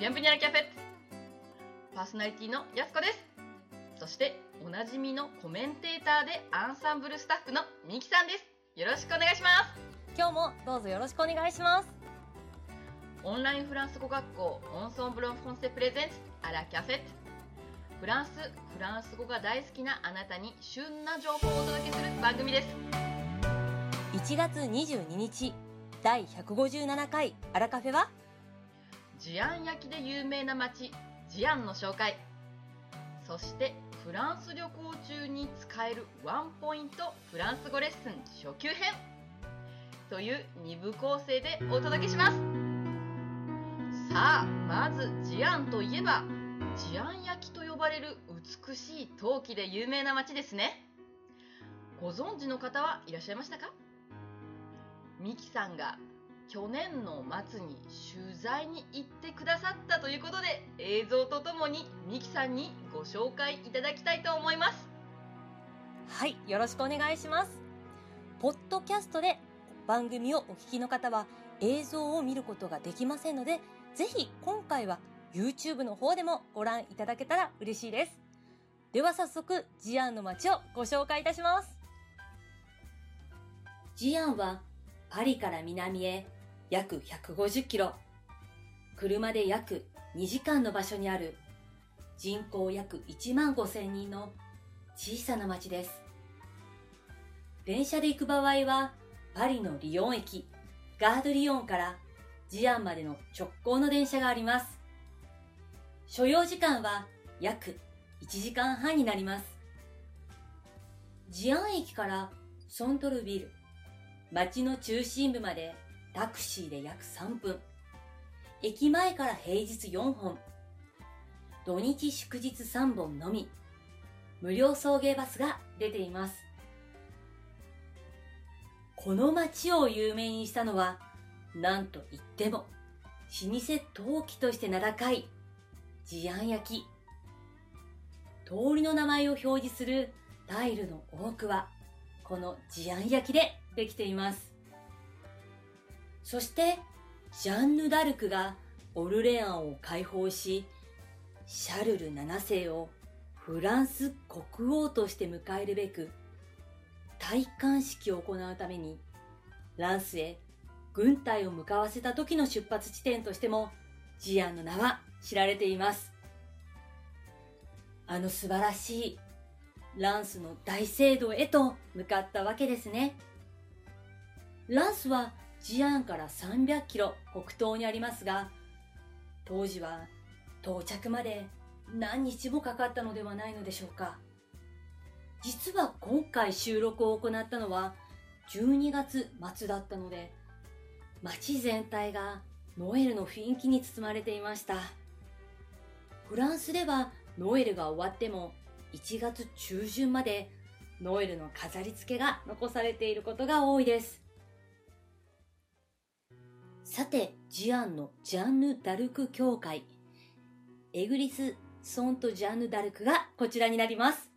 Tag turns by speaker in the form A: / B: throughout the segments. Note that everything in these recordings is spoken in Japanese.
A: ビアンプニャラキャフェ。パーソナリティのやすこです。そしておなじみのコメンテーターでアンサンブルスタッフのみきさんです。よろしくお願いします。
B: 今日もどうぞよろしくお願いします。
A: オンラインフランス語学校オンソンブロンフォンセプレゼンツアラキャフェ。フランスフランス語が大好きなあなたに旬な情報をお届けする番組です。
B: 1月22日第157回アラカフェは
A: ジアン焼きで有名な街ジアンの紹介。そしてフランス旅行中に使えるワンポイントフランス語レッスン初級編。という2部構成でお届けします。さあまずジアンといえばジアン焼きと呼ばれる美しい陶器で有名な街ですね。ご存知の方はいらっしゃいましたか？ミキさんが去年の末に取材に行ってくださったということで映像とともにミキさんにご紹介いただきたいと思います。
B: はいよろしくお願いします。ポッドキャストで番組をお聞きの方は映像を見ることができませんのでぜひ今回は YouTube の方でもご覧いただけたら嬉しいです。では早速ジアンの街をご紹介いたします。ジアンはパリから南へ約150キロ、車で約2時間の場所にある人口約1万5千人の小さな町です。電車で行く場合は、パリのリヨン駅、ガードリヨンからジアンまでの直行の電車があります。所要時間は約1時間半になります。ジアン駅からソントルビル、街の中心部までタクシーで約3分。駅前から平日4本。土日祝日3本のみ。無料送迎バスが出ています。この街を有名にしたのは、なんと言っても、老舗陶器として名高い、治安焼き。通りの名前を表示するタイルの多くは、この治安焼きでできています。そしてジャンヌ・ダルクがオルレアンを解放しシャルル7世をフランス国王として迎えるべく戴冠式を行うためにランスへ軍隊を向かわせた時の出発地点としてもジアンの名は知られています。あの素晴らしいランスの大聖堂へと向かったわけですね。ランスはジアンから300キロ北東にありますが、当時は到着まで何日もかかったのではないのでしょうか。実は今回収録を行ったのは12月末だったので、街全体がノエルの雰囲気に包まれていました。フランスではノエルが終わっても1月中旬までノエルの飾り付けが残されていることが多いです。さて、ジアンのジャンヌ・ダルク教会。エグリス・ソント・ジャンヌ・ダルクがこちらになります。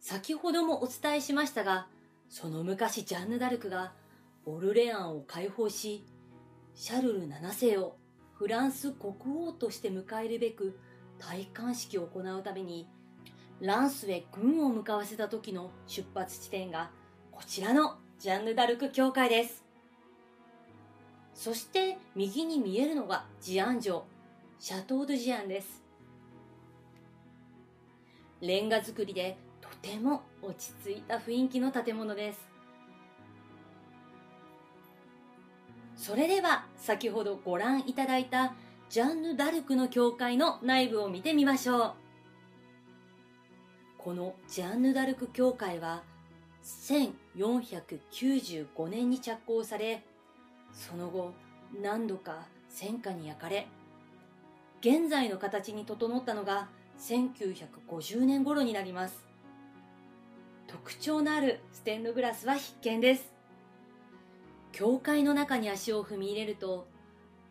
B: 先ほどもお伝えしましたが、その昔ジャンヌ・ダルクがオルレアンを解放し、シャルル7世をフランス国王として迎えるべく戴冠式を行うために、ランスへ軍を向かわせた時の出発地点がこちらのジャンヌ・ダルク教会です。そして右に見えるのがジアン城、シャトー・ド・ジアンです。レンガ造りでとても落ち着いた雰囲気の建物です。それでは先ほどご覧いただいたジャンヌ・ダルクの教会の内部を見てみましょう。このジャンヌ・ダルク教会は1495年に着工されその後何度か戦火に焼かれ現在の形に整ったのが1950年頃になります。特徴のあるステンドグラスは必見です。教会の中に足を踏み入れると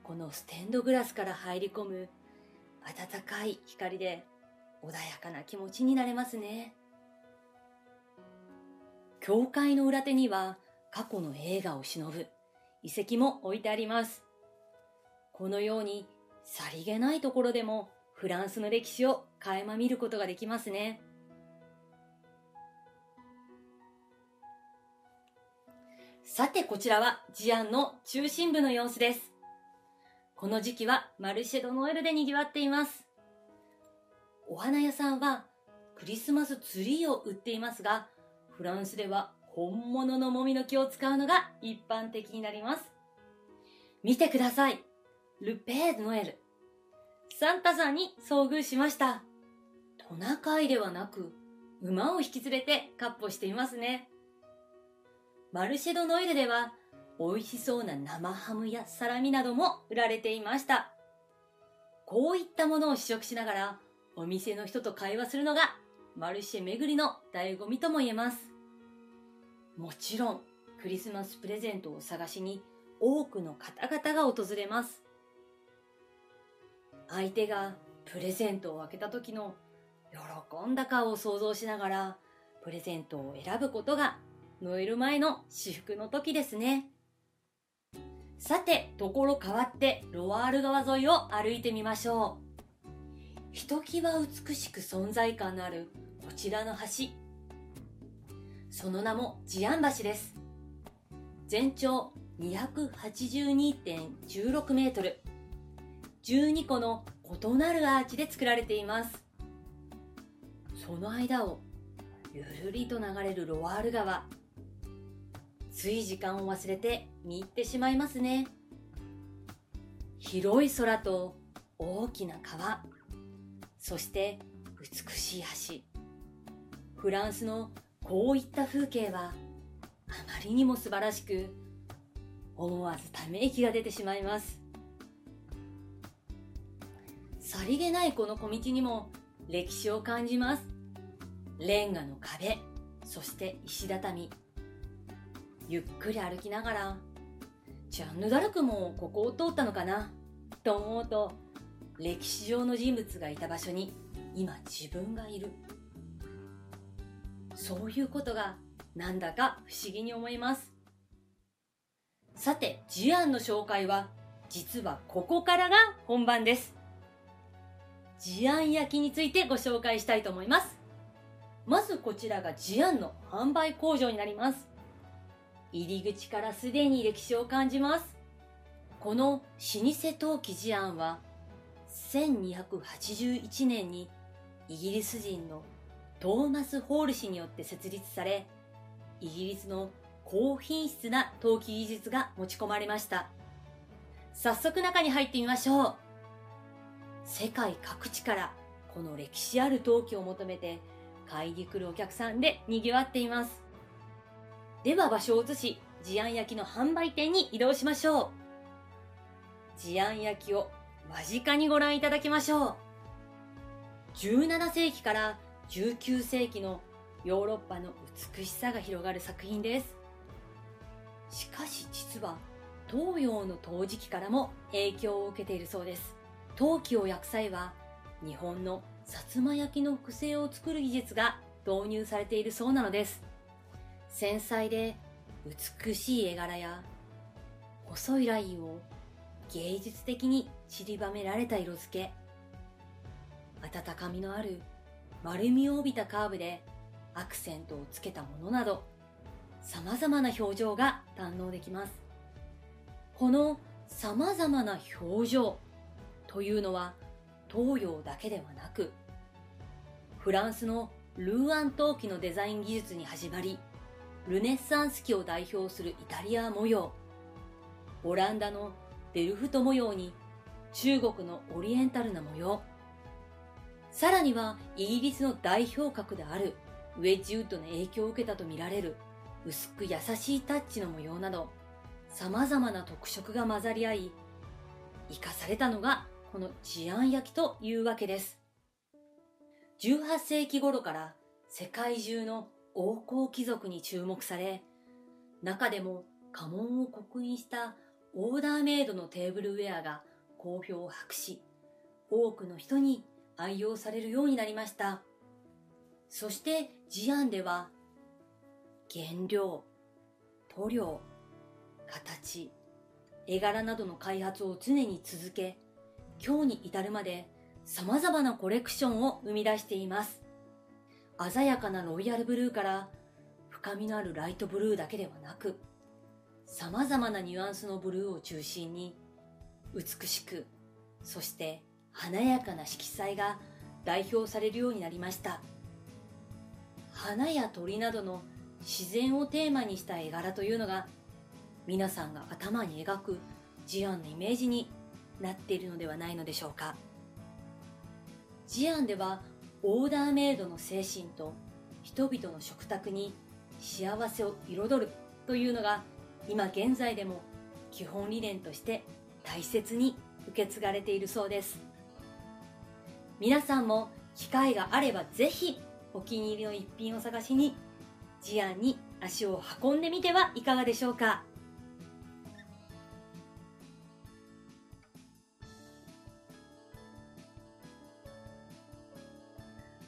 B: このステンドグラスから入り込む暖かい光で穏やかな気持ちになれますね。教会の裏手には過去の映画を忍ぶ。遺跡も置いてあります。このようにさりげないところでもフランスの歴史を垣間見ることができますね。さてこちらはジアンの中心部の様子です。この時期はマルシェドノエルで賑わっています。お花屋さんはクリスマスツリーを売っていますが、フランスでは本物のもみの木を使うのが一般的になります。見てください。ルペーノエル。サンタさんに遭遇しました。トナカイではなく、馬を引き連れてカッポしていますね。マルシェドノエルでは、美味しそうな生ハムやサラミなども売られていました。こういったものを試食しながら、お店の人と会話するのが、マルシェ巡りの醍醐味とも言えます。もちろん、クリスマスプレゼントを探しに多くの方々が訪れます。相手がプレゼントを開けた時の喜んだ顔を想像しながらプレゼントを選ぶことがノエル前の至福の時ですね。さて、ところ変わってロワール川沿いを歩いてみましょう。ひときわ美しく存在感のあるこちらの橋。その名もジアン橋です。全長282.16メートル。12個の異なるアーチで作られています。その間をゆるりと流れるロワール川。つい時間を忘れて見入ってしまいますね。広い空と大きな川、そして美しい橋。フランスのこういった風景はあまりにも素晴らしく、思わずため息が出てしまいます。さりげないこの小道にも歴史を感じます。レンガの壁、そして石畳。ゆっくり歩きながら、ジャンヌ・ダルクもここを通ったのかなと思うと、歴史上の人物がいた場所に今自分がいる。そういうことがなんだか不思議に思います。さて、ジアンの紹介は実はここからが本番です。ジアン焼きについてご紹介したいと思います。まずこちらがジアンの販売工場になります。入り口からすでに歴史を感じます。この老舗陶器ジアンは、1281年にイギリス人のトーマス・ホール氏によって設立され、イギリスの高品質な陶器技術が持ち込まれました。早速中に入ってみましょう。世界各地からこの歴史ある陶器を求めて買いに来るお客さんで賑わっています。では場所を移し、治安焼きの販売店に移動しましょう。治安焼きを間近にご覧いただきましょう。17世紀から19世紀のヨーロッパの美しさが広がる作品です。しかし実は東洋の陶磁器からも影響を受けているそうです。陶器を焼く際は日本の薩摩焼の複製を作る技術が導入されているそうなのです。繊細で美しい絵柄や細いラインを芸術的に散りばめられた色付け、温かみのある丸みを帯びたカーブでアクセントをつけたものなど、様々な表情が堪能できます。この様々な表情というのは東洋だけではなく、フランスのルーアン陶器のデザイン技術に始まり、ルネッサンス期を代表するイタリア模様、オランダのデルフト模様に中国のオリエンタルな模様、さらにはイギリスの代表格であるウェッジウッドの影響を受けたとみられる薄く優しいタッチの模様など様々な特色が混ざり合い生かされたのがこの治安焼きというわけです。18世紀頃から世界中の王侯貴族に注目され、中でも家紋を刻印したオーダーメイドのテーブルウェアが好評を博し、多くの人に愛用されるようになりました。そしてジアンでは、原料、塗料、形、絵柄などの開発を常に続け、今日に至るまで様々なコレクションを生み出しています。鮮やかなロイヤルブルーから深みのあるライトブルーだけではなく、様々なニュアンスのブルーを中心に美しく、そして華やかな色彩が代表されるようになりました。花や鳥などの自然をテーマにした絵柄というのが皆さんが頭に描くジアンのイメージになっているのではないのでしょうか。ジアンではオーダーメイドの精神と人々の食卓に幸せを彩るというのが今現在でも基本理念として大切に受け継がれているそうです皆さんも機会があればぜひお気に入りの一品を探しにジアンに足を運んでみてはいかがでしょうか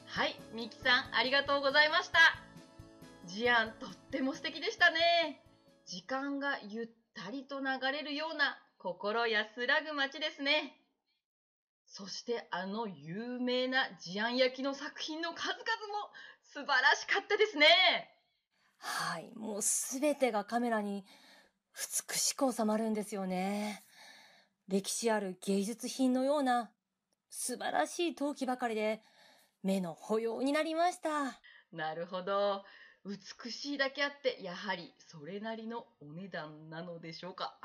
A: はい、ミキさん、ありがとうございました。ジアン、とっても素敵でしたね。時間がゆったりと流れるような心安らぐ街ですね。そしてあの有名なジアン焼きの作品の数々も素晴らしかったですね。
B: はい、もうすべてがカメラに美しく収まるんですよね。歴史ある芸術品のような素晴らしい陶器ばかりで目の保養になりました。
A: なるほど。美しいだけあって、やはりそれなりのお値段なのでしょうか。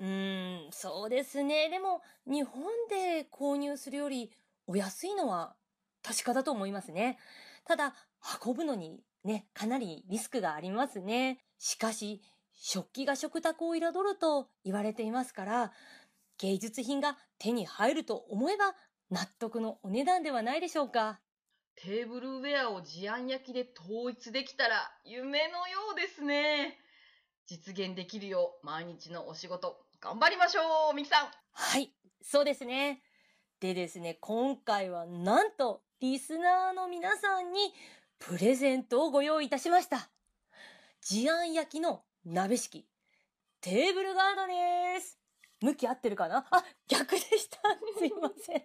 B: うーん、そうですね。でも、日本で購入するよりお安いのは確かだと思いますね。ただ、運ぶのにね、かなりリスクがありますね。しかし、食器が食卓を彩ると言われていますから、芸術品が手に入ると思えば納得のお値段ではないでしょうか。
A: テーブルウェアをジアン焼きで統一できたら夢のようですね。実現できるよう毎日のお仕事頑張りましょう、ミキさん。
B: はい、そうですね。でですね、今回はなんとリスナーの皆さんにプレゼントをご用意いたしました。治安焼きの鍋敷き、テーブルガードです。向き合ってるかな？あ、逆でした。すいません。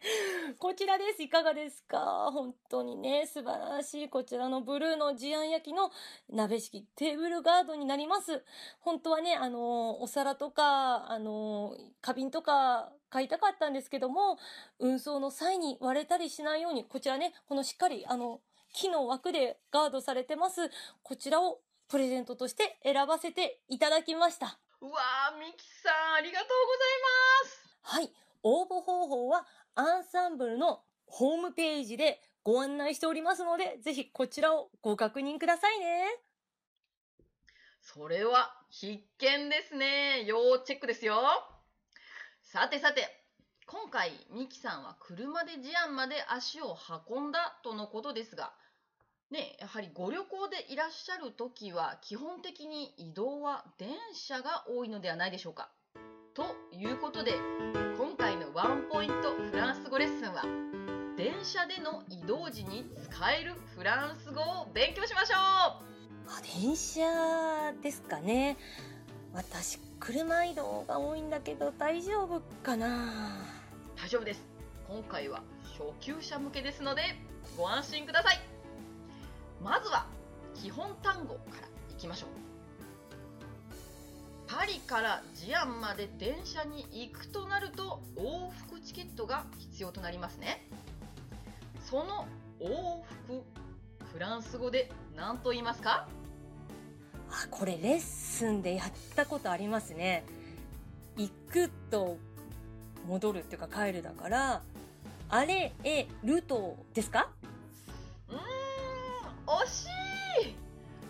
B: こちらです。いかがですか？本当にね、素晴らしい。こちらのブルーのジアン焼きの鍋敷き、テーブルガードになります。本当はね、あの、お皿とか、あの、花瓶とか買いたかったんですけども、運送の際に割れたりしないように、こちらね、このしっかり、あの、木の枠でガードされてます。こちらをプレゼントとして選ばせていただきました。
A: うわー、ミキさん、ありがとう
B: はい。応募方法はアンサンブルのホームページでご案内しておりますので、ぜひこちらをご確認くださいね。
A: それは必見ですね。要チェックですよ。さてさて、今回ミキさんは車でジアンまで足を運んだとのことですが、ね、やはりご旅行でいらっしゃる時は基本的に移動は電車が多いのではないでしょうか。ということで、今回のワンポイントフランス語レッスンは、電車での移動時に使えるフランス語を勉強しましょう
B: あ、電車ですかね。私、車移動が多いんだけど大丈夫かな
A: 大丈夫です今回は初級者向けですのでご安心くださいまずは基本単語からいきましょう。パリからジアンまで電車に行くとなると往復チケットが必要となりますね。その往復フランス語で何と言いますか？
B: あ、これレッスンでやったことありますね。行くと戻るっていうか帰るだから、あれ、え、るとですか？
A: 惜しい。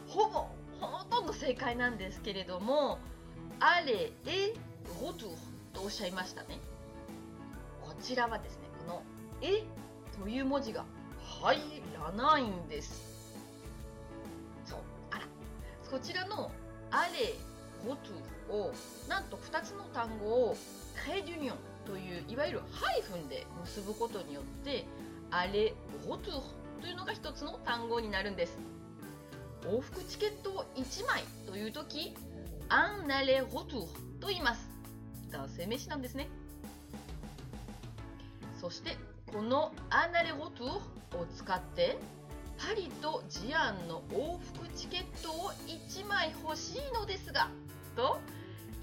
A: ほぼほとんど正解なんですけれども「あれえロトゥ」とおっしゃいましたね。こちらはですねこの「え」という文字が入らないんです。そう。あら。こちらの「あれロトゥ」をなんと2つの単語を「クレデュニョン」といういわゆるハイフンで結ぶことによって「あれロトゥ」というのが一つの単語になるんです。往復チケットを1枚という時アンナレロトゥと言います。男性名詞なんですね。そしてこのアナレゴトゥを使ってパリとジアンの往復チケットを1枚欲しいのですがと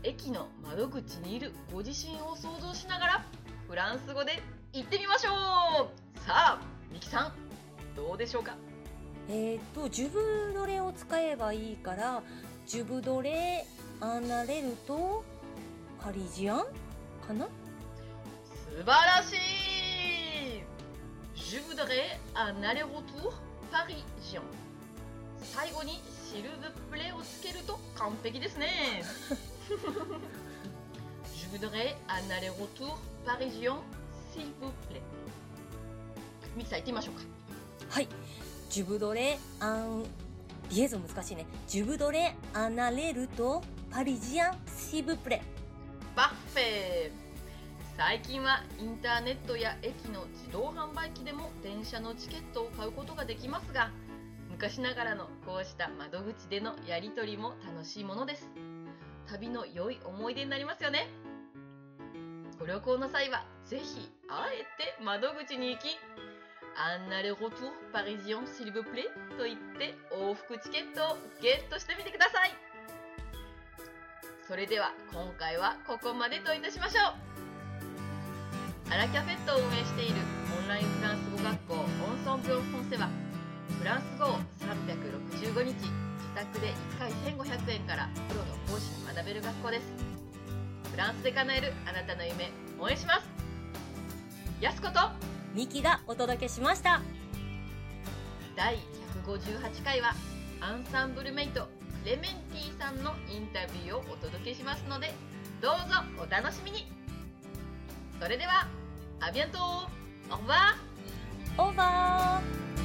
A: 駅の窓口にいるご自身を想像しながらフランス語で言ってみましょう。さあミキさん。どうでしょうか？
C: えっ、とジュブドレを使えばいいからジュブドレアナレルとパリジアンかな？
A: 素晴らしい！Je voudrais un aller-retour parisien 最後にシルブプレをつけると完璧ですね。Je voudrais un aller-retour parisien s'il vous plaît。ミキさん言ってみましょうか
C: はい。ジュブドレアンリエゾン難しいね。ジュブドレアナレルとパリジアンシブプレ。
A: バッフェ最近はインターネットや駅の自動販売機でも電車のチケットを買うことができますが昔ながらのこうした窓口でのやり取りも楽しいものです。旅の良い思い出になりますよね。ご旅行の際はぜひあえて窓口に行きアンナレ・ロトゥー・パリジオン・シルブプレと言って往復チケットをゲットしてみてください。それでは今回はここまでといたしましょう。アラキャフェットを運営しているオンラインフランス語学校オンソンブロンフォンセはフランス語を365日自宅で1回1500円からプロの講師に学べる学校です。フランスで叶えるあなたの夢応援します。やすこと
C: ミキがお届けしました。
A: 第158回はアンサンブルメイトクレメンティさんのインタビューをお届けしますのでどうぞお楽しみに。それではアビアントオー。バー
C: オーバー